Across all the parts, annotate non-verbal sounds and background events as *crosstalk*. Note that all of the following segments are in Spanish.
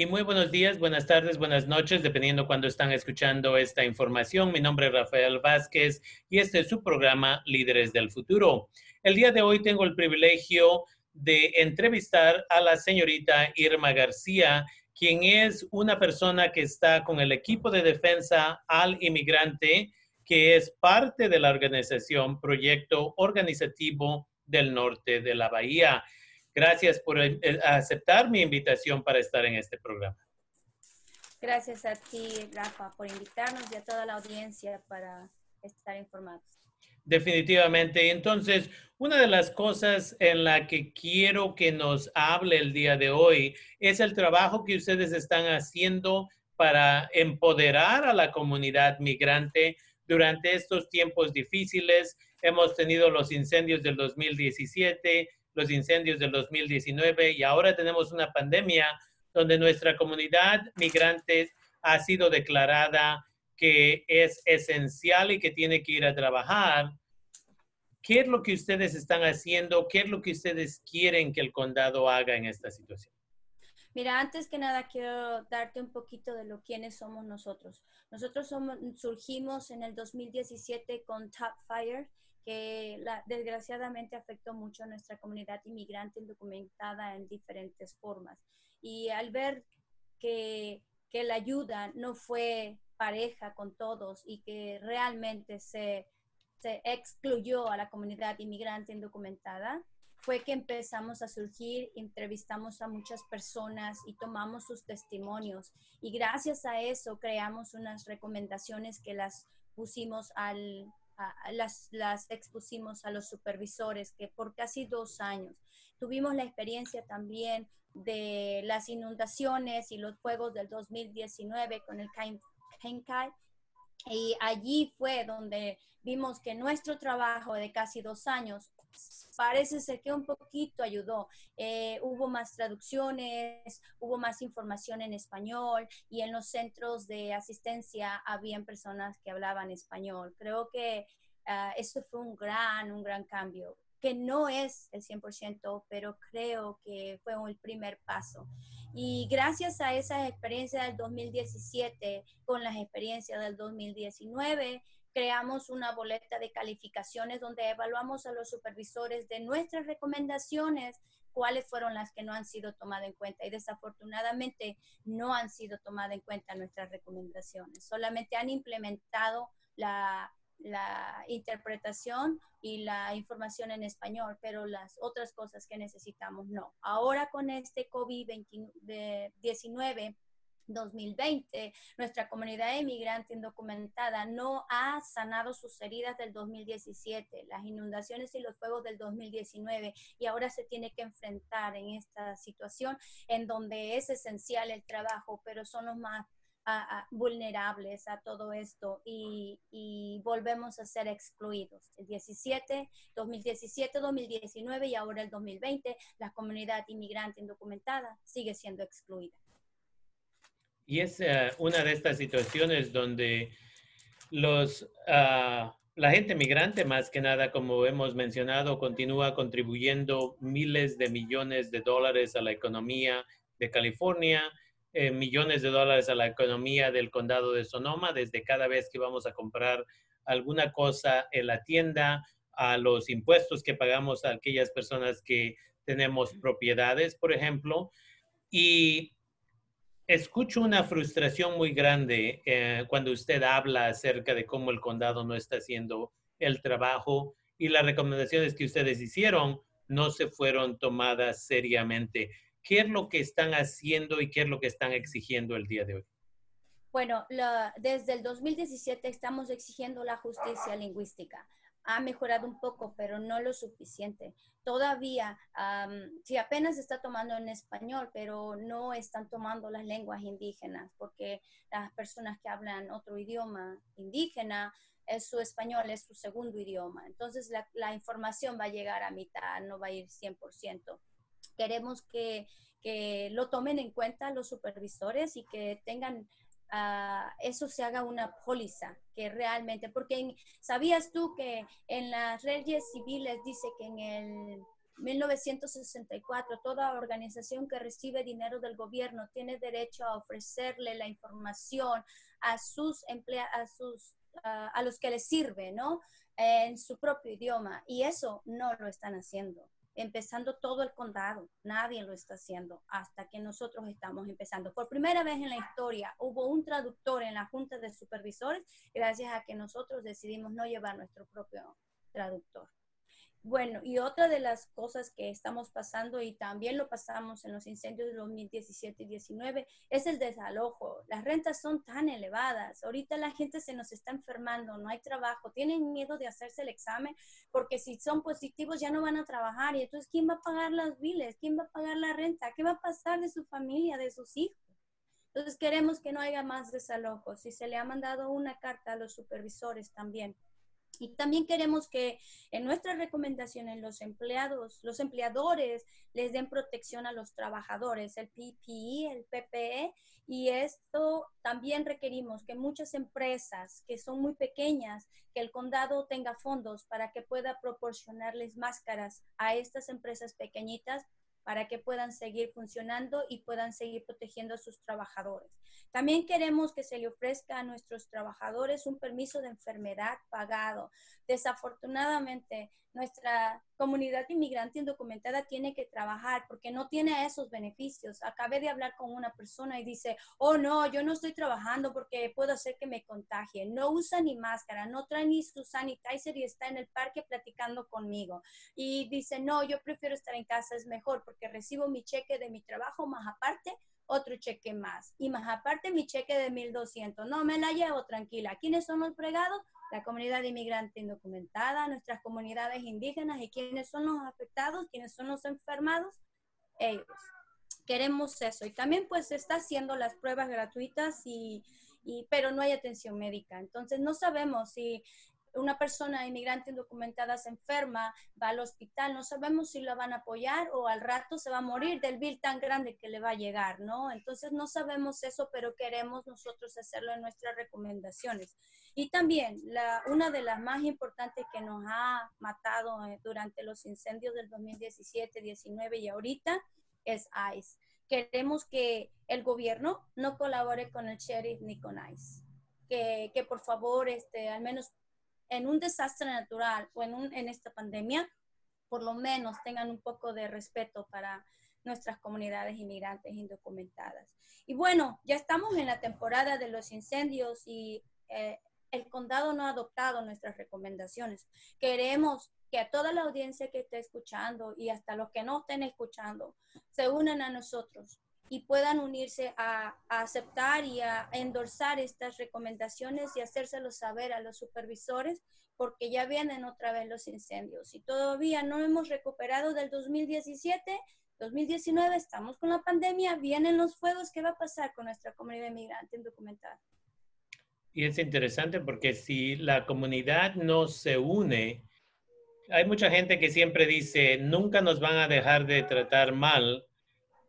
Y muy buenos días, buenas tardes, buenas noches, dependiendo cuando están escuchando esta información. Mi nombre es Rafael Vázquez y este es su programa Líderes del Futuro. El día de hoy tengo el privilegio de entrevistar a la señorita Irma García, quien es una persona que está con el equipo de defensa al inmigrante, que es parte de la organización Proyecto Organizativo del Norte de la Bahía. Gracias por aceptar mi invitación para estar en este programa. Gracias a ti, Rafa, por invitarnos y a toda la audiencia para estar informados. Definitivamente. Entonces, una de las cosas en la que quiero que nos hable el día de hoy es el trabajo que ustedes están haciendo para empoderar a la comunidad migrante durante estos tiempos difíciles. Hemos tenido los incendios del 2017, los incendios del 2019 y ahora tenemos una pandemia donde nuestra comunidad migrante ha sido declarada que es esencial y que tiene que ir a trabajar. ¿Qué es lo que ustedes están haciendo? ¿Qué es lo que ustedes quieren que el condado haga en esta situación? Mira, antes que nada quiero darte un poquito de lo quiénes somos nosotros. Nosotros somos, surgimos en el 2017 con Top Fire, que desgraciadamente afectó mucho a nuestra comunidad inmigrante indocumentada en diferentes formas. Y al ver que, que la ayuda no fue pareja con todos y que realmente se, se excluyó a la comunidad inmigrante indocumentada, fue que empezamos a surgir, entrevistamos a muchas personas y tomamos sus testimonios. Y gracias a eso creamos unas recomendaciones que las pusimos al, las, las expusimos a los supervisores que por casi dos años tuvimos la experiencia también de las inundaciones y los fuegos del 2019 con el Kenkai. Y allí fue donde vimos que nuestro trabajo de casi dos años parece ser que un poquito ayudó. Eh, hubo más traducciones, hubo más información en español y en los centros de asistencia habían personas que hablaban español. Creo que uh, esto fue un gran, un gran cambio que no es el 100%, pero creo que fue el primer paso. Y gracias a esa experiencia del 2017 con las experiencias del 2019, creamos una boleta de calificaciones donde evaluamos a los supervisores de nuestras recomendaciones, cuáles fueron las que no han sido tomadas en cuenta. Y desafortunadamente no han sido tomadas en cuenta nuestras recomendaciones. Solamente han implementado la, la interpretación y la información en español, pero las otras cosas que necesitamos no. Ahora con este COVID-19, 2020, nuestra comunidad inmigrante indocumentada no ha sanado sus heridas del 2017, las inundaciones y los fuegos del 2019 y ahora se tiene que enfrentar en esta situación en donde es esencial el trabajo, pero son los más vulnerables a todo esto y, y, volvemos a ser excluidos. El 17, 2017, 2019 y ahora el 2020, la comunidad inmigrante indocumentada sigue siendo excluida. Y es eh, una de estas situaciones donde los, uh, la gente migrante, más que nada, como hemos mencionado, continúa contribuyendo miles de millones de dólares a la economía de California, eh, millones de dólares a la economía del condado de Sonoma, desde cada vez que vamos a comprar alguna cosa en la tienda, a los impuestos que pagamos a aquellas personas que tenemos propiedades, por ejemplo. Y escucho una frustración muy grande eh, cuando usted habla acerca de cómo el condado no está haciendo el trabajo y las recomendaciones que ustedes hicieron no se fueron tomadas seriamente. ¿Qué es lo que están haciendo y qué es lo que están exigiendo el día de hoy? Bueno, desde el 2017 estamos exigiendo la justicia lingüística. Ha mejorado un poco, pero no lo suficiente. Todavía, sí, apenas está tomando en español, pero no están tomando las lenguas indígenas, porque las personas que hablan otro idioma indígena, es su español es su segundo idioma. Entonces, la, la información va a llegar a mitad, no va a ir 100% queremos que, lo tomen en cuenta los supervisores y que tengan uh, eso se haga una póliza que realmente, porque sabías tú que en las leyes civiles dice que en el 1964, toda organización que recibe dinero del gobierno tiene derecho a ofrecerle la información a sus empleados, a sus a los que les sirve, ¿no? En su propio idioma. Y eso no lo están haciendo empezando todo el condado. Nadie lo está haciendo hasta que nosotros estamos empezando. Por primera vez en la historia hubo un traductor en la Junta de Supervisores gracias a que nosotros decidimos no llevar nuestro propio traductor. Bueno, y otra de las cosas que estamos pasando y también lo pasamos en los incendios de 2017 y 19 es el desalojo. Las rentas son tan elevadas. Ahorita la gente se nos está enfermando, no hay trabajo, tienen miedo de hacerse el examen porque si son positivos ya no van a trabajar y entonces ¿quién va a pagar las biles? ¿Quién va a pagar la renta? ¿Qué va a pasar de su familia, de sus hijos? Entonces queremos que no haya más desalojos y se le ha mandado una carta a los supervisores también y también queremos que en nuestras recomendaciones los empleados, los empleadores les den protección a los trabajadores, el PPE, el PPE, y esto también requerimos que muchas empresas que son muy pequeñas, que el condado tenga fondos para que pueda proporcionarles máscaras a estas empresas pequeñitas para que puedan seguir funcionando y puedan seguir protegiendo a sus trabajadores. También queremos que se le ofrezca a nuestros trabajadores un permiso de enfermedad pagado. Desafortunadamente, nuestra comunidad inmigrante indocumentada tiene que trabajar porque no tiene esos beneficios. Acabé de hablar con una persona y dice, oh no, yo no estoy trabajando porque puedo hacer que me contagie. No usa ni máscara, no trae ni su sanitizer y está en el parque platicando conmigo. Y dice, no, yo prefiero estar en casa, es mejor porque recibo mi cheque de mi trabajo más aparte otro cheque más. Y más aparte mi cheque de 1.200. No, me la llevo tranquila. ¿Quiénes son los fregados? La comunidad inmigrante indocumentada, nuestras comunidades indígenas. ¿Y quiénes son los afectados? ¿Quiénes son los enfermados? Ellos. Queremos eso. Y también pues se está haciendo las pruebas gratuitas y, y, pero no hay atención médica. Entonces no sabemos si una persona inmigrante indocumentada se enferma, va al hospital, no sabemos si la van a apoyar o al rato se va a morir del bill tan grande que le va a llegar, ¿no? Entonces no sabemos eso, pero queremos nosotros hacerlo en nuestras recomendaciones. Y también la, una de las más importantes que nos ha matado eh, durante los incendios del 2017, 19 y ahorita es ICE. Queremos que el gobierno no colabore con el sheriff ni con ICE. Que, que, por favor, este, al menos en un desastre natural o en, un, en esta pandemia, por lo menos tengan un poco de respeto para nuestras comunidades inmigrantes indocumentadas. Y bueno, ya estamos en la temporada de los incendios y eh, el condado no ha adoptado nuestras recomendaciones. Queremos que a toda la audiencia que esté escuchando y hasta los que no estén escuchando se unan a nosotros y puedan unirse a, aceptar y a endorsar estas recomendaciones y hacérselo saber a los supervisores porque ya vienen otra vez los incendios y todavía no hemos recuperado del 2017, 2019, estamos con la pandemia, vienen los fuegos, ¿qué va a pasar con nuestra comunidad inmigrante indocumentada? Y es interesante porque si la comunidad no se une, hay mucha gente que siempre dice, nunca nos van a dejar de tratar mal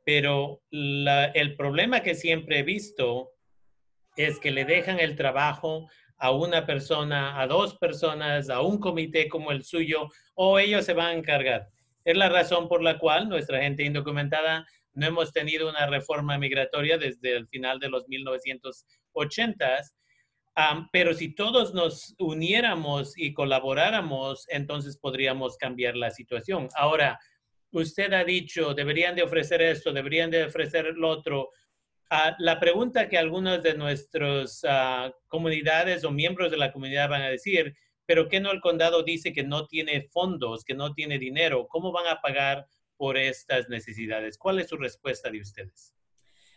pero el problema que siempre he visto es que le dejan el trabajo a una persona, a dos personas, a un comité como el suyo, o ellos se van a encargar. Es la razón por la cual nuestra gente indocumentada no hemos tenido una reforma migratoria desde el final de los 1980s. pero si todos nos uniéramos y colaboráramos, entonces podríamos cambiar la situación. Ahora, usted ha dicho, deberían de ofrecer esto, deberían de ofrecer lo otro. Ah, la pregunta que algunas de nuestras ah, comunidades o miembros de la comunidad van a decir, pero ¿qué no el condado dice que no tiene fondos, que no tiene dinero? ¿Cómo van a pagar por estas necesidades? ¿Cuál es su respuesta de ustedes?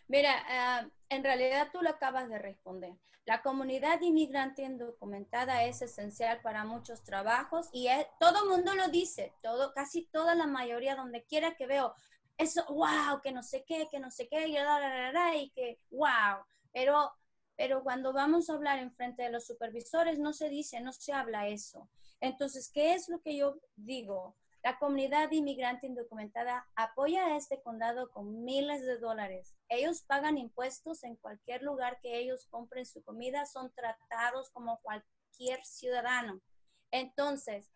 Mira, ah, en realidad tú lo acabas de responder. La comunidad inmigrante indocumentada es esencial para muchos trabajos y todo el mundo lo dice, todo, casi toda la mayoría, donde quiera que veo, eso, wow, que no sé qué, que no sé qué, y, y que, wow. Pero, pero cuando vamos a hablar en frente de los supervisores, no se dice, no se habla eso. Entonces, ¿qué es lo que yo digo? La comunidad inmigrante indocumentada apoya a este condado con miles de dólares. Ellos pagan impuestos en cualquier lugar que ellos compren su comida, son tratados como cualquier ciudadano. Entonces,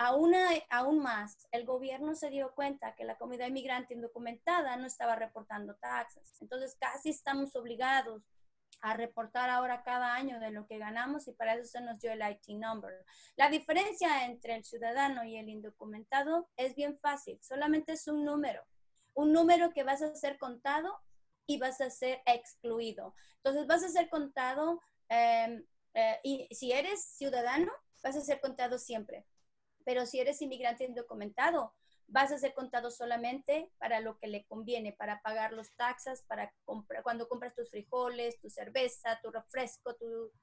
Aún, aún más, el gobierno se dio cuenta que la comunidad inmigrante indocumentada no estaba reportando taxas. Entonces, casi estamos obligados a reportar ahora cada año de lo que ganamos y para eso se nos dio el IT number. La diferencia entre el ciudadano y el indocumentado es bien fácil, solamente es un número, un número que vas a ser contado y vas a ser excluido. Entonces vas a ser contado em, eh, y si eres ciudadano, vas a ser contado siempre. Pero si eres inmigrante indocumentado, vas a ser contado solamente para lo que le conviene, para pagar los taxas, para comprar, cuando compras tus frijoles, tu cerveza, tu refresco,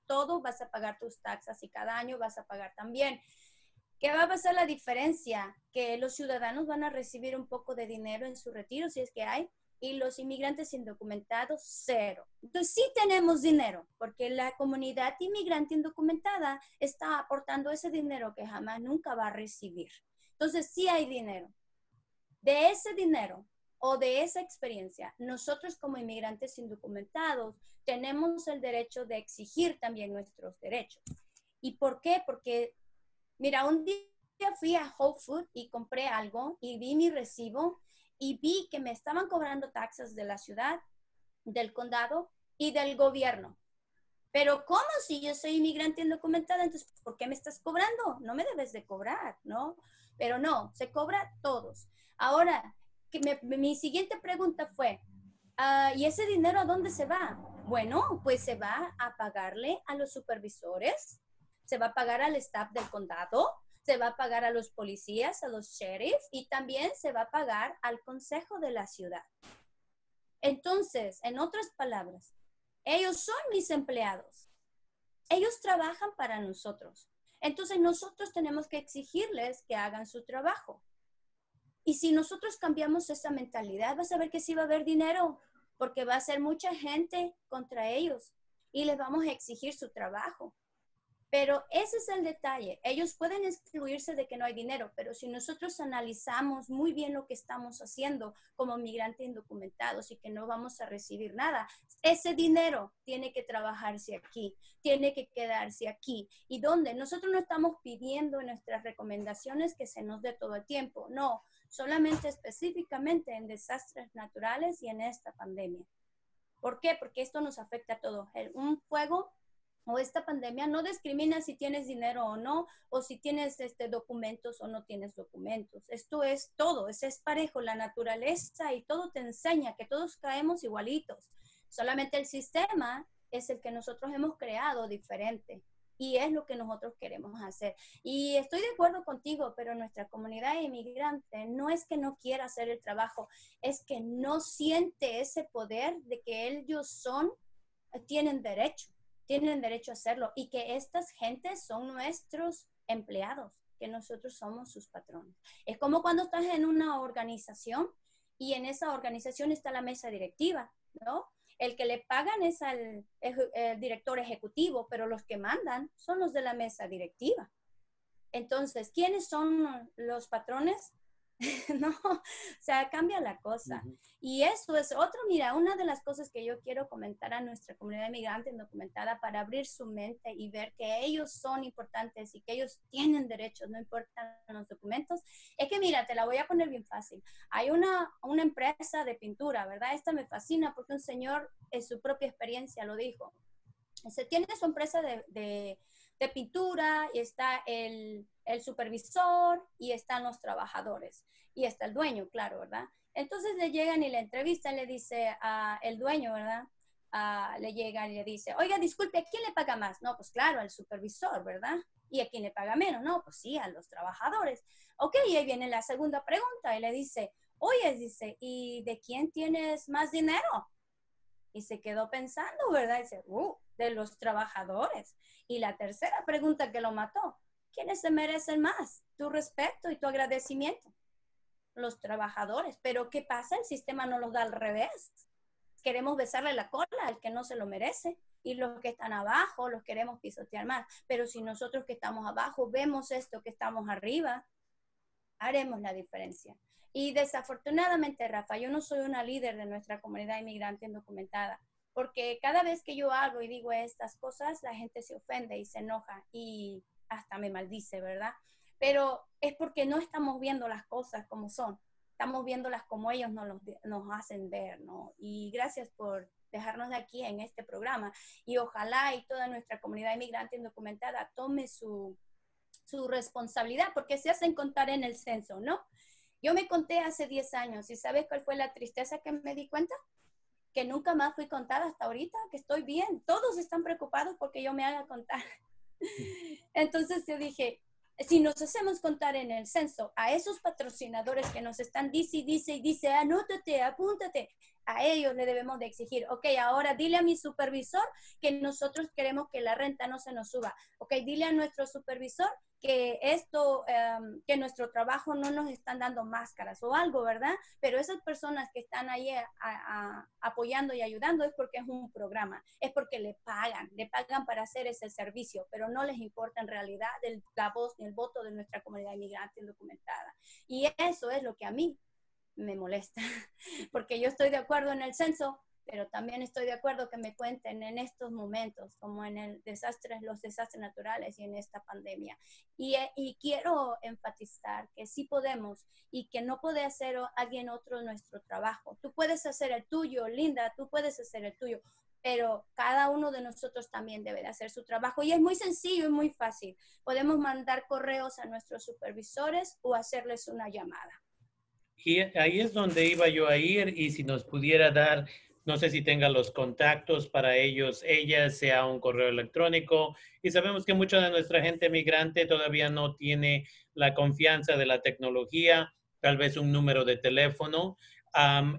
todo, vas a pagar tus taxas y cada año vas a pagar también. ¿Qué va a pasar la diferencia? Que los ciudadanos van a recibir un poco de dinero en su retiro, si es que hay, y los inmigrantes indocumentados, cero. Entonces sí tenemos dinero, porque la comunidad inmigrante indocumentada está aportando ese dinero que jamás nunca va a recibir. Entonces, sí hay dinero. De ese dinero o de esa experiencia, nosotros como inmigrantes indocumentados tenemos el derecho de exigir también nuestros derechos. ¿Y por qué? Porque, mira, un día fui a Whole Foods y compré algo y vi mi recibo y vi que me estaban cobrando taxas de la ciudad, del condado y del gobierno. Pero ¿cómo si yo soy inmigrante indocumentada? Entonces, ¿por qué me estás cobrando? No me debes de cobrar, ¿no? pero no, se cobra todos. Ahora, mi siguiente pregunta fue, ah, ¿y ese dinero a dónde se va? Bueno, pues se va a pagarle a los supervisores, se va a pagar al staff del condado, se va a pagar a los policías, a los sheriffs y también se va a pagar al consejo de la ciudad. Entonces, en otras palabras, ellos son mis empleados. Ellos trabajan para nosotros. Entonces nosotros tenemos que exigirles que hagan su trabajo. Y si nosotros cambiamos esa mentalidad, vas a ver que sí va a haber dinero, porque va a ser mucha gente contra ellos y les vamos a exigir su trabajo. Pero ese es el detalle. Ellos pueden excluirse de que no hay dinero, pero si nosotros analizamos muy bien lo que estamos haciendo como migrantes indocumentados y que no vamos a recibir nada, ese dinero tiene que trabajarse aquí, tiene que quedarse aquí. ¿Y dónde? Nosotros no estamos pidiendo en nuestras recomendaciones que se nos dé todo el tiempo, no, solamente específicamente en desastres naturales y en esta pandemia. ¿Por qué? Porque esto nos afecta a todos. Un fuego o esta pandemia no discrimina si tienes dinero o no, o si tienes este, documentos o no tienes documentos. Esto es todo, es, es parejo, la naturaleza y todo te enseña que todos caemos igualitos. Solamente el sistema es el que nosotros hemos creado diferente y es lo que nosotros queremos hacer. Y estoy de acuerdo contigo, pero nuestra comunidad inmigrante no es que no quiera hacer el trabajo, es que no siente ese poder de que ellos son, tienen derecho tienen derecho a hacerlo y que estas gentes son nuestros empleados, que nosotros somos sus patrones. Es como cuando estás en una organización y en esa organización está la mesa directiva, ¿no? El que le pagan es al director ejecutivo, pero los que mandan son los de la mesa directiva. Entonces, ¿quiénes son los patrones? *laughs* no, o sea, cambia la cosa. Y eso es otro, mira, una de las cosas que yo quiero comentar a nuestra comunidad inmigrante indocumentada para abrir su mente y ver que ellos son importantes y que ellos tienen derechos, no importan los documentos, es que mira, te la voy a poner bien fácil. Hay una, una empresa de pintura, ¿verdad? Esta me fascina porque un señor en su propia experiencia lo dijo. Se tiene su empresa de, de, de pintura y está el el supervisor y están los trabajadores y está el dueño, claro, ¿verdad? Entonces le llegan y le entrevistan, le dice a el dueño, ¿verdad? le llegan y le dice, oiga, disculpe, ¿a quién le paga más? No, pues claro, al supervisor, ¿verdad? ¿Y a quién le paga menos? No, pues sí, a los trabajadores. Ok, y ahí viene la segunda pregunta y le dice, oye, dice, ¿y de quién tienes más dinero? Y se quedó pensando, ¿verdad? dice, uh, de los trabajadores. Y la tercera pregunta que lo mató, ¿quiénes se merecen más? Tu respeto y tu agradecimiento. Los trabajadores. Pero ¿qué pasa? El sistema no los da al revés. Queremos besarle la cola al que no se lo merece y los que están abajo los queremos pisotear más. Pero si nosotros que estamos abajo vemos esto que estamos arriba, haremos la diferencia. Y desafortunadamente, Rafa, yo no soy una líder de nuestra comunidad inmigrante indocumentada, porque cada vez que yo hago y digo estas cosas, la gente se ofende y se enoja. Y hasta me maldice, ¿verdad? pero es porque no estamos viendo las cosas como son, estamos viéndolas como ellos nos, nos hacen ver, ¿no? Y gracias por dejarnos aquí en este programa y ojalá y toda nuestra comunidad inmigrante indocumentada tome su, su responsabilidad porque se hacen contar en el censo, ¿no? Yo me conté hace 10 años y ¿sabes cuál fue la tristeza que me di cuenta? Que nunca más fui contada hasta ahorita, que estoy bien. Todos están preocupados porque yo me haga contar. *laughs* Entonces yo dije, si nos hacemos contar en el censo a esos patrocinadores que nos están dice y dice y dice, anótate, apúntate, a ellos le debemos de exigir, ok, ahora dile a mi supervisor que nosotros queremos que la renta no se nos suba, ok, dile a nuestro supervisor que esto, em, que nuestro trabajo no nos están dando máscaras o algo, ¿verdad? Pero esas personas que están ahí apoyando y ayudando es porque es un programa, es porque le pagan, le pagan para hacer ese servicio, pero no les importa en realidad la voz ni el voto de nuestra comunidad inmigrante indocumentada. Y eso es lo que a mí me molesta, *laughs* porque yo estoy de acuerdo en el censo, pero también estoy de acuerdo que me cuenten en estos momentos, como en el desastre, los desastres naturales y en esta pandemia. Y, eh, y quiero enfatizar que sí podemos y que no puede hacer alguien otro nuestro trabajo. Tú puedes hacer el tuyo, Linda, tú puedes hacer el tuyo, pero cada uno de nosotros también debe de hacer su trabajo. Y es muy sencillo y muy fácil. Podemos mandar correos a nuestros supervisores o hacerles una llamada. Y ahí es donde iba yo a ir y si nos pudiera dar, no sé si tenga los contactos para ellos, ella, sea un correo electrónico. Y sabemos que mucha de nuestra gente migrante todavía no tiene la confianza de la tecnología, tal vez un número de teléfono.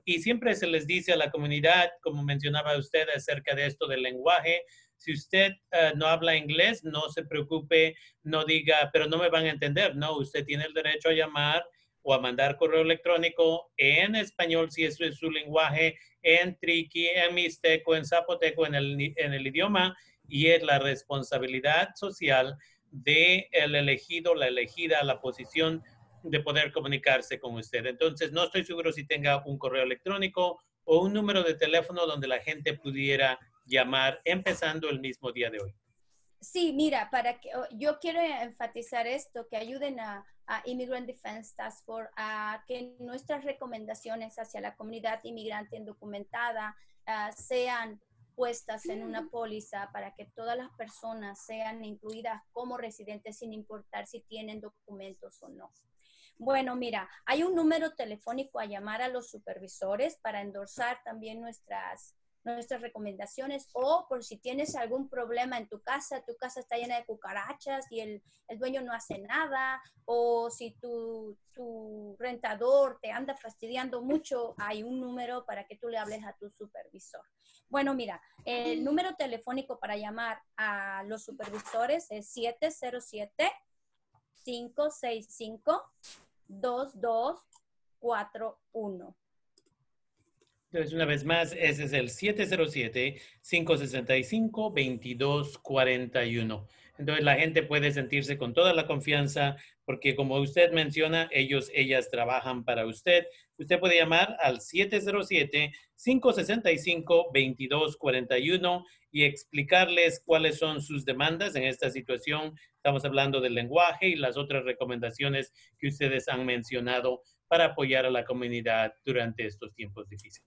y siempre se les dice a la comunidad, como mencionaba usted acerca de esto del lenguaje, si usted eh, no habla inglés, no se preocupe, no diga, pero no me van a entender. No, usted tiene el derecho a llamar o a mandar correo electrónico en español, si eso es su lenguaje, en triqui, en mixteco, en zapoteco, en el, en el idioma, y es la responsabilidad social de el elegido, la elegida, la posición de poder comunicarse con usted. Entonces, no estoy seguro si tenga un correo electrónico o un número de teléfono donde la gente pudiera llamar empezando el mismo día de hoy. Sí, mira, para que yo quiero enfatizar esto, que ayuden a, Immigrant Defense Task Force a que nuestras recomendaciones hacia la comunidad inmigrante indocumentada ah, sean puestas en una póliza para que todas las personas sean incluidas como residentes sin importar si tienen documentos o no. Bueno, mira, hay un número telefónico a llamar a los supervisores para endorsar también nuestras nuestras recomendaciones o por si tienes algún problema en tu casa, tu casa está llena de cucarachas y el, el dueño no hace nada o si tu, tu, rentador te anda fastidiando mucho, hay un número para que tú le hables a tu supervisor. Bueno, mira, el número telefónico para llamar a los supervisores es 707 565 2241. Entonces, una vez más, ese es el 707-565-2241. Entonces, la gente puede sentirse con toda la confianza porque, como usted menciona, ellos, ellas trabajan para usted. Usted puede llamar al 707-565-2241 y explicarles cuáles son sus demandas en esta situación. Estamos hablando del lenguaje y las otras recomendaciones que ustedes han mencionado para apoyar a la comunidad durante estos tiempos difíciles.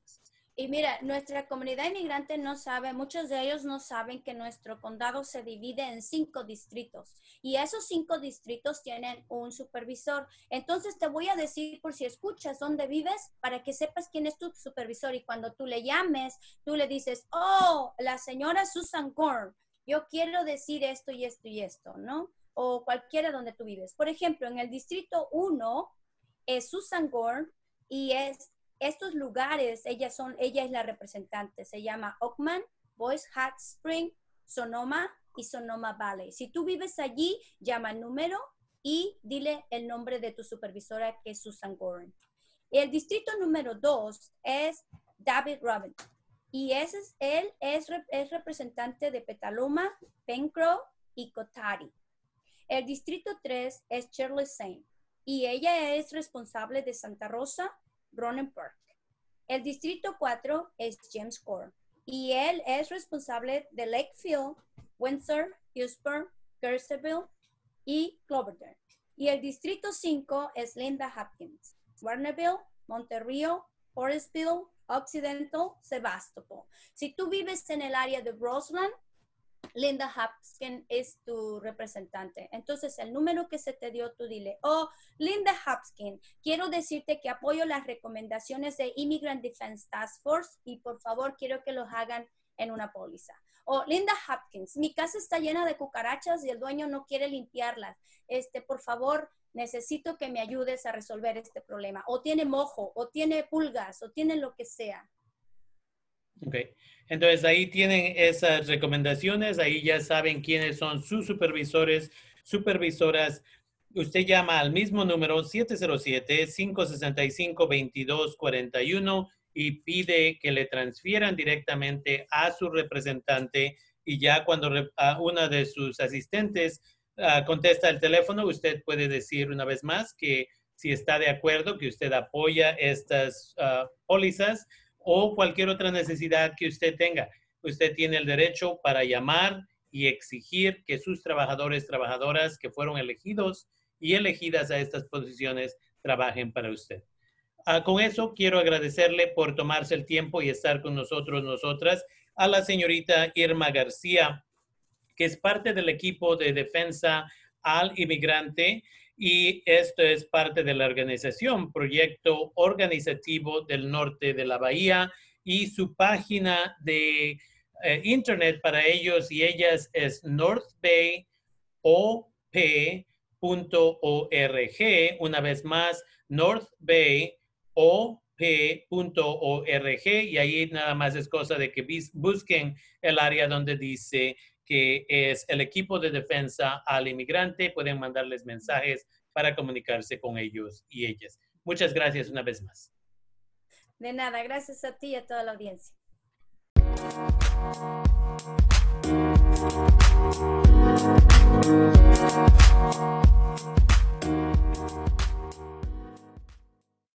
Y mira, nuestra comunidad inmigrante no sabe, muchos de ellos no saben que nuestro condado se divide en cinco distritos y esos cinco distritos tienen un supervisor. Entonces te voy a decir por si escuchas dónde vives para que sepas quién es tu supervisor y cuando tú le llames, tú le dices, oh, la señora Susan Gorn, yo quiero decir esto y esto y esto, ¿no? O cualquiera donde tú vives. Por ejemplo, en el distrito 1 es Susan Gorn y es estos lugares, ella, son, ella es la representante, se llama Oakman, Boys Hot Spring, Sonoma y Sonoma Valley. Si tú vives allí, llama el número y dile el nombre de tu supervisora que es Susan Gorin. El distrito número dos es David Robin y ese es, él es, es representante de Petaluma, Pencrow y Cotari. El distrito 3 es Shirley Saint y ella es responsable de Santa Rosa, Ronan Park. El distrito 4 es James Core y él es responsable de Lakefield, Windsor, Houston, Gersterville y Cloverdale. Y el distrito 5 es Linda Hopkins, Warnerville, Monterrey, Forestville, Occidental, Sebastopol. Si tú vives en el área de Roseland, Linda Hopkins es tu representante. Entonces, el número que se te dio, tú dile, oh, Linda Hopkins, quiero decirte que apoyo las recomendaciones de Immigrant Defense Task Force y por favor quiero que los hagan en una póliza. O Linda Hopkins, mi casa está llena de cucarachas y el dueño no quiere limpiarlas. Este, por favor, necesito que me ayudes a resolver este problema. O tiene mojo, o tiene pulgas, o tiene lo que sea. Ok, entonces ahí tienen esas recomendaciones, ahí ya saben quiénes son sus supervisores, supervisoras. Usted llama al mismo número 707-565-2241 y pide que le transfieran directamente a su representante y ya cuando una de sus asistentes ah, contesta el teléfono, usted puede decir una vez más que si está de acuerdo, que usted apoya estas uh, pólizas o cualquier otra necesidad que usted tenga. Usted tiene el derecho para llamar y exigir que sus trabajadores, trabajadoras que fueron elegidos y elegidas a estas posiciones trabajen para usted. Ah, con eso quiero agradecerle por tomarse el tiempo y estar con nosotros, nosotras, a la señorita Irma García, que es parte del equipo de defensa al inmigrante y esto es parte de la organización, Proyecto Organizativo del Norte de la Bahía y su página de eh, internet para ellos y ellas es northbayop.org. Una vez más, northbayop.org y ahí nada más es cosa de que busquen el área donde dice que es el equipo de defensa al inmigrante. Pueden mandarles mensajes para comunicarse con ellos y ellas. Muchas gracias una vez más. De nada, gracias a ti y a toda la audiencia.